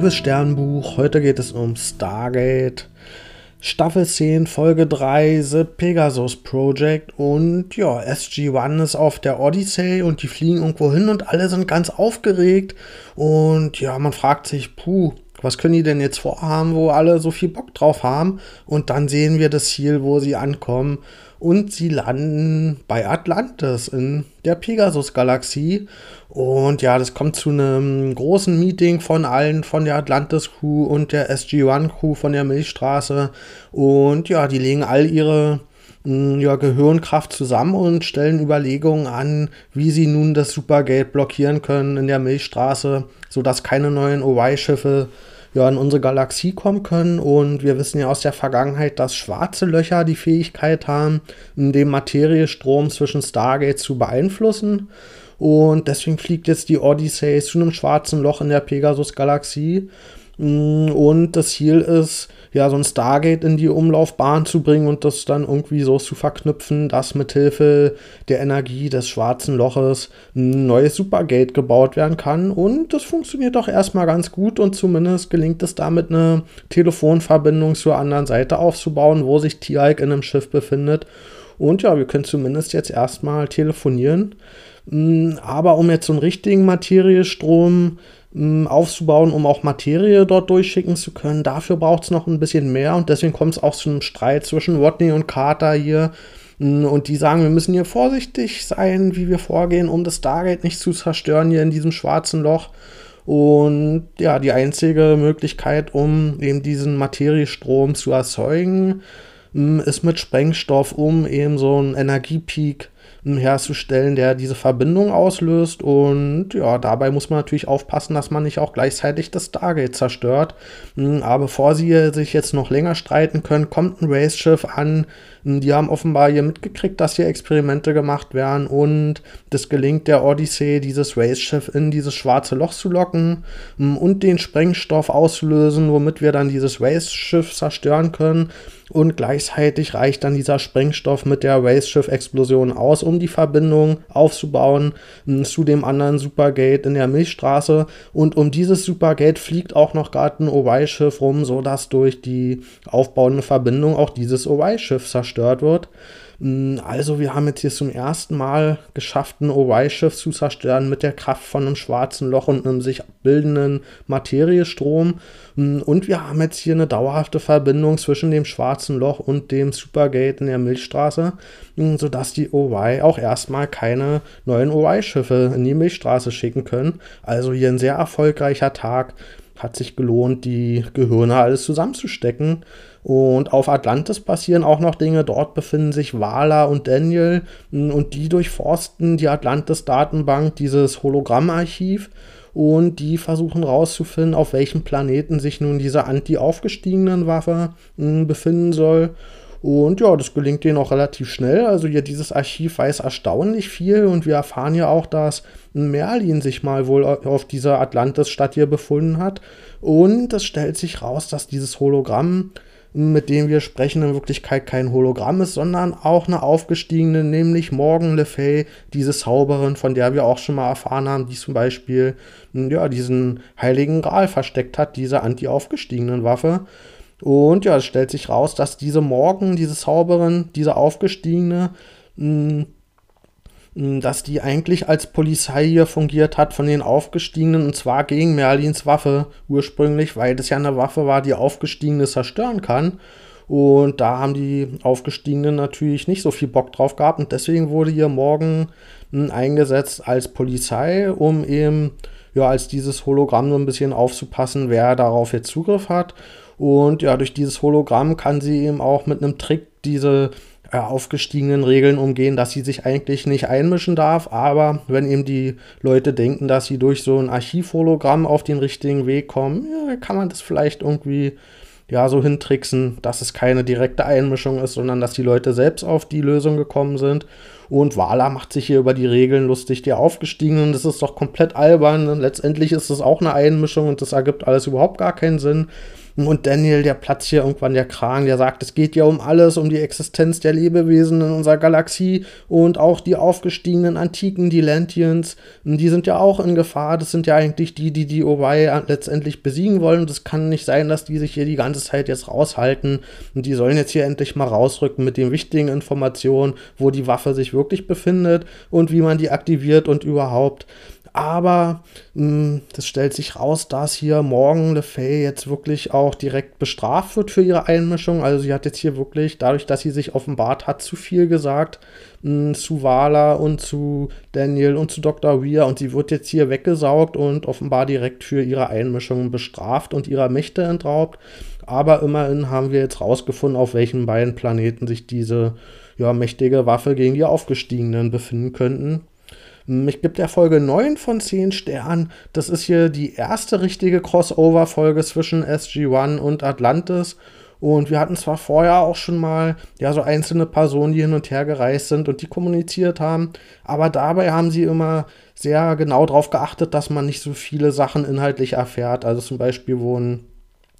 liebes Sternbuch. Heute geht es um Stargate. Staffel 10, Folge 3, The Pegasus Project. Und ja, SG-1 ist auf der Odyssey und die fliegen irgendwo hin und alle sind ganz aufgeregt. Und ja, man fragt sich, puh, was können die denn jetzt vorhaben, wo alle so viel Bock drauf haben? Und dann sehen wir das Ziel, wo sie ankommen. Und sie landen bei Atlantis in der Pegasus-Galaxie. Und ja, das kommt zu einem großen Meeting von allen, von der Atlantis-Crew und der SG-1-Crew von der Milchstraße. Und ja, die legen all ihre hm, ja, Gehirnkraft zusammen und stellen Überlegungen an, wie sie nun das Supergate blockieren können in der Milchstraße, sodass keine neuen OY-Schiffe ja, in unsere Galaxie kommen können. Und wir wissen ja aus der Vergangenheit, dass schwarze Löcher die Fähigkeit haben, den Materiestrom zwischen Stargates zu beeinflussen. Und deswegen fliegt jetzt die Odyssey zu einem schwarzen Loch in der Pegasus-Galaxie. Mm, und das Ziel ist, ja, so ein Stargate in die Umlaufbahn zu bringen und das dann irgendwie so zu verknüpfen, dass mithilfe der Energie des schwarzen Loches ein neues Supergate gebaut werden kann. Und das funktioniert doch erstmal ganz gut und zumindest gelingt es damit, eine Telefonverbindung zur anderen Seite aufzubauen, wo sich Tialk in einem Schiff befindet. Und ja, wir können zumindest jetzt erstmal telefonieren. Mm, aber um jetzt so einen richtigen Materiestrom aufzubauen, um auch Materie dort durchschicken zu können. Dafür braucht es noch ein bisschen mehr und deswegen kommt es auch zu einem Streit zwischen Rodney und Carter hier. Und die sagen, wir müssen hier vorsichtig sein, wie wir vorgehen, um das Stargate nicht zu zerstören hier in diesem schwarzen Loch. Und ja, die einzige Möglichkeit, um eben diesen Materiestrom zu erzeugen, ist mit Sprengstoff, um eben so einen Energiepeak herzustellen, der diese Verbindung auslöst. Und ja, dabei muss man natürlich aufpassen, dass man nicht auch gleichzeitig das Stargate zerstört. Aber bevor sie sich jetzt noch länger streiten können, kommt ein Race-Schiff an. Die haben offenbar hier mitgekriegt, dass hier Experimente gemacht werden und das gelingt der Odyssey, dieses Race-Schiff in dieses schwarze Loch zu locken und den Sprengstoff auszulösen, womit wir dann dieses Race-Schiff zerstören können. Und gleichzeitig reicht dann dieser Sprengstoff mit der Race-Schiff-Explosion aus, um die Verbindung aufzubauen zu dem anderen Supergate in der Milchstraße. Und um dieses Supergate fliegt auch noch gerade ein OY-Schiff rum, sodass durch die aufbauende Verbindung auch dieses OY-Schiff zerstört wird. Mm, also wir haben jetzt hier zum ersten Mal geschafft, ein OY-Schiff zu zerstören mit der Kraft von einem schwarzen Loch und einem sich bildenden Materiestrom. Mm, und wir haben jetzt hier eine dauerhafte Verbindung zwischen dem schwarzen Loch und dem Supergate in der Milchstraße, mm, sodass die OY auch erstmal keine neuen OY-Schiffe in die Milchstraße schicken können. Also hier ein sehr erfolgreicher Tag. Hat sich gelohnt, die Gehirne alles zusammenzustecken. Und auf Atlantis passieren auch noch Dinge. Dort befinden sich Wala und Daniel und die durchforsten die Atlantis-Datenbank, dieses Hologrammarchiv. Und die versuchen rauszufinden, auf welchem Planeten sich nun diese anti-aufgestiegenen Waffe hm, befinden soll. Und ja, das gelingt denen auch relativ schnell. Also ja, dieses Archiv weiß erstaunlich viel und wir erfahren ja auch, dass Merlin sich mal wohl auf dieser Atlantis-Stadt hier befunden hat. Und es stellt sich raus, dass dieses Hologramm mit dem wir sprechen, in Wirklichkeit kein Hologramm ist, sondern auch eine aufgestiegene, nämlich Morgan Le Fay, diese Zauberin, von der wir auch schon mal erfahren haben, die zum Beispiel ja, diesen heiligen Gral versteckt hat, diese anti-aufgestiegenen Waffe. Und ja, es stellt sich raus, dass diese Morgan, diese Zauberin, diese aufgestiegene, mh, dass die eigentlich als Polizei hier fungiert hat von den Aufgestiegenen und zwar gegen Merlins Waffe ursprünglich, weil das ja eine Waffe war, die Aufgestiegene zerstören kann. Und da haben die Aufgestiegenen natürlich nicht so viel Bock drauf gehabt und deswegen wurde hier morgen eingesetzt als Polizei, um eben ja als dieses Hologramm so ein bisschen aufzupassen, wer darauf jetzt Zugriff hat. Und ja, durch dieses Hologramm kann sie eben auch mit einem Trick diese äh, aufgestiegenen Regeln umgehen, dass sie sich eigentlich nicht einmischen darf, aber wenn eben die Leute denken, dass sie durch so ein Archivhologramm auf den richtigen Weg kommen, ja, kann man das vielleicht irgendwie ja so hintricksen, dass es keine direkte Einmischung ist, sondern dass die Leute selbst auf die Lösung gekommen sind. Und Wala macht sich hier über die Regeln lustig, der Aufgestiegenen, das ist doch komplett albern. Letztendlich ist es auch eine Einmischung und das ergibt alles überhaupt gar keinen Sinn. Und Daniel, der platzt hier irgendwann der Kragen, der sagt, es geht ja um alles, um die Existenz der Lebewesen in unserer Galaxie und auch die aufgestiegenen Antiken, die Lantians, die sind ja auch in Gefahr. Das sind ja eigentlich die, die die Owei letztendlich besiegen wollen. Und es kann nicht sein, dass die sich hier die ganze Zeit jetzt raushalten. Und die sollen jetzt hier endlich mal rausrücken mit den wichtigen Informationen, wo die Waffe sich wirklich befindet und wie man die aktiviert und überhaupt. Aber mh, das stellt sich raus, dass hier Morgan Le Fay jetzt wirklich auch direkt bestraft wird für ihre Einmischung. Also sie hat jetzt hier wirklich, dadurch, dass sie sich offenbart hat, zu viel gesagt mh, zu Wala und zu Daniel und zu Dr. Weir. Und sie wird jetzt hier weggesaugt und offenbar direkt für ihre Einmischung bestraft und ihrer Mächte entraubt. Aber immerhin haben wir jetzt rausgefunden, auf welchen beiden Planeten sich diese ja, mächtige Waffe gegen die Aufgestiegenen befinden könnten. Ich gebe der Folge 9 von 10 Sternen. Das ist hier die erste richtige Crossover-Folge zwischen SG-1 und Atlantis. Und wir hatten zwar vorher auch schon mal ja so einzelne Personen, die hin und her gereist sind und die kommuniziert haben, aber dabei haben sie immer sehr genau darauf geachtet, dass man nicht so viele Sachen inhaltlich erfährt. Also zum Beispiel, wo ein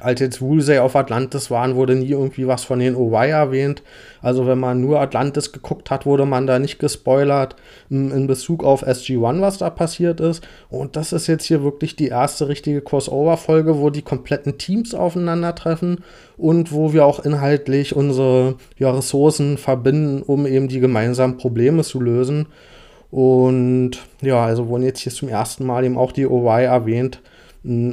als jetzt Woolsey auf Atlantis waren, wurde nie irgendwie was von den Owai erwähnt. Also wenn man nur Atlantis geguckt hat, wurde man da nicht gespoilert in Bezug auf SG-1, was da passiert ist. Und das ist jetzt hier wirklich die erste richtige Crossover-Folge, wo die kompletten Teams aufeinandertreffen und wo wir auch inhaltlich unsere ja, Ressourcen verbinden, um eben die gemeinsamen Probleme zu lösen. Und ja, also wurden jetzt hier zum ersten Mal eben auch die Owai erwähnt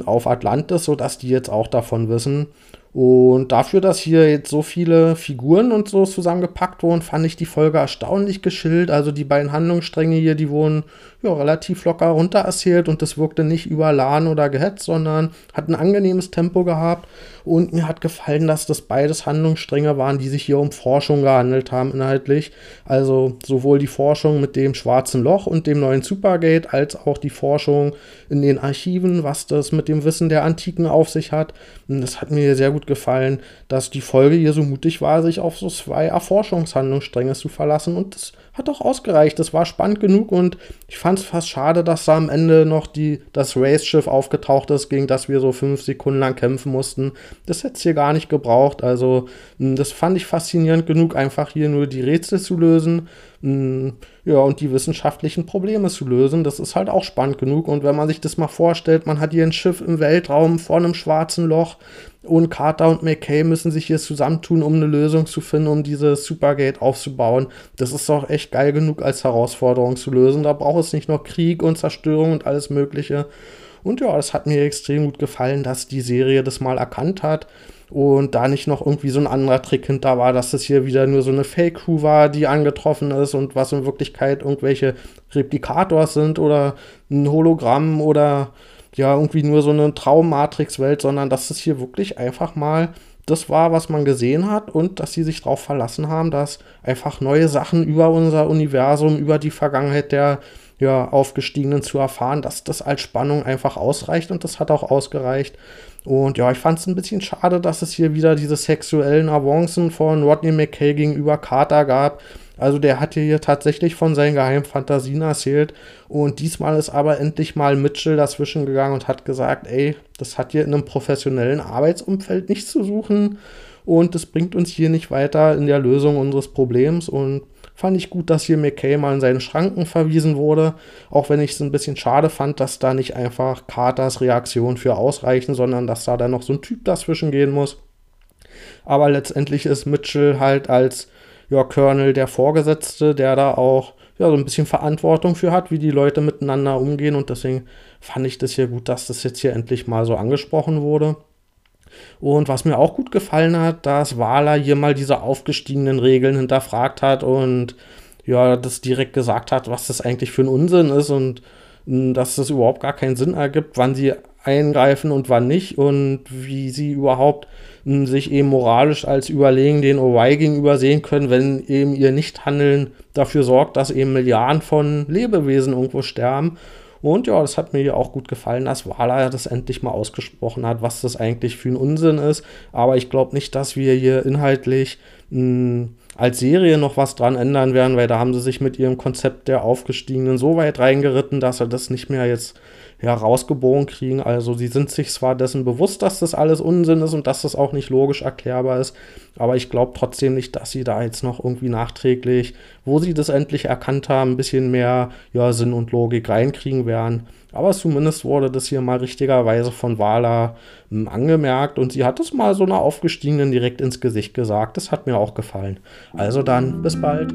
auf Atlantis, sodass die jetzt auch davon wissen. Und dafür, dass hier jetzt so viele Figuren und so zusammengepackt wurden, fand ich die Folge erstaunlich geschillt. Also die beiden Handlungsstränge hier, die wurden ja, relativ locker runter erzählt und das wirkte nicht überladen oder gehetzt, sondern hat ein angenehmes Tempo gehabt. Und mir hat gefallen, dass das beides Handlungsstränge waren, die sich hier um Forschung gehandelt haben inhaltlich. Also sowohl die Forschung mit dem schwarzen Loch und dem neuen Supergate, als auch die Forschung in den Archiven, was das mit dem Wissen der Antiken auf sich hat. Das hat mir sehr gut gefallen, dass die Folge hier so mutig war, sich auf so zwei Erforschungshandlungsstränge zu verlassen. Und das hat auch ausgereicht. Das war spannend genug und ich fand es fast schade, dass da am Ende noch die, das Race-Schiff aufgetaucht ist, gegen das wir so fünf Sekunden lang kämpfen mussten. Das hätte es hier gar nicht gebraucht. Also, hm, das fand ich faszinierend genug, einfach hier nur die Rätsel zu lösen. Ja, und die wissenschaftlichen Probleme zu lösen. Das ist halt auch spannend genug. Und wenn man sich das mal vorstellt, man hat hier ein Schiff im Weltraum vor einem schwarzen Loch und Carter und McKay müssen sich hier zusammentun, um eine Lösung zu finden, um dieses Supergate aufzubauen. Das ist doch echt geil genug als Herausforderung zu lösen. Da braucht es nicht noch Krieg und Zerstörung und alles Mögliche. Und ja, das hat mir extrem gut gefallen, dass die Serie das mal erkannt hat und da nicht noch irgendwie so ein anderer Trick hinter war, dass das hier wieder nur so eine Fake-Crew war, die angetroffen ist und was in Wirklichkeit irgendwelche Replikators sind oder ein Hologramm oder ja, irgendwie nur so eine Traummatrix-Welt, sondern dass es hier wirklich einfach mal das war, was man gesehen hat und dass sie sich darauf verlassen haben, dass einfach neue Sachen über unser Universum, über die Vergangenheit der ja, Aufgestiegenen zu erfahren, dass das als Spannung einfach ausreicht und das hat auch ausgereicht. Und ja, ich fand es ein bisschen schade, dass es hier wieder diese sexuellen Avancen von Rodney McKay gegenüber Carter gab. Also der hat hier tatsächlich von seinen geheimen Fantasien erzählt. Und diesmal ist aber endlich mal Mitchell dazwischen gegangen und hat gesagt, ey, das hat hier in einem professionellen Arbeitsumfeld nichts zu suchen. Und das bringt uns hier nicht weiter in der Lösung unseres Problems. Und fand ich gut, dass hier McKay mal in seine Schranken verwiesen wurde. Auch wenn ich es ein bisschen schade fand, dass da nicht einfach Carters Reaktion für ausreichen, sondern dass da dann noch so ein Typ dazwischen gehen muss. Aber letztendlich ist Mitchell halt als ja, Colonel der Vorgesetzte, der da auch ja, so ein bisschen Verantwortung für hat, wie die Leute miteinander umgehen. Und deswegen fand ich das hier gut, dass das jetzt hier endlich mal so angesprochen wurde. Und was mir auch gut gefallen hat, dass Wala hier mal diese aufgestiegenen Regeln hinterfragt hat und ja, das direkt gesagt hat, was das eigentlich für ein Unsinn ist und hm, dass das überhaupt gar keinen Sinn ergibt, wann sie eingreifen und wann nicht und wie sie überhaupt hm, sich eben moralisch als überlegen den OY gegenüber sehen können, wenn eben ihr Nichthandeln dafür sorgt, dass eben Milliarden von Lebewesen irgendwo sterben und ja, das hat mir ja auch gut gefallen, dass Wala das endlich mal ausgesprochen hat, was das eigentlich für ein Unsinn ist. Aber ich glaube nicht, dass wir hier inhaltlich mh, hm, als Serie noch was dran ändern werden, weil da haben sie sich mit ihrem Konzept der Aufgestiegenen so weit reingeritten, dass sie das nicht mehr jetzt herausgeboren kriegen. Also sie sind sich zwar dessen bewusst, dass das alles Unsinn ist und dass das auch nicht logisch erklärbar ist, aber ich glaube trotzdem nicht, dass sie da jetzt noch irgendwie nachträglich, wo sie das endlich erkannt haben, ein bisschen mehr ja, Sinn und Logik reinkriegen werden. Aber zumindest wurde das hier mal richtigerweise von Wala hm, angemerkt und sie hat es mal so einer Aufgestiegenen direkt ins Gesicht gesagt. Das hat mir auch gefallen. Also dann, bis bald.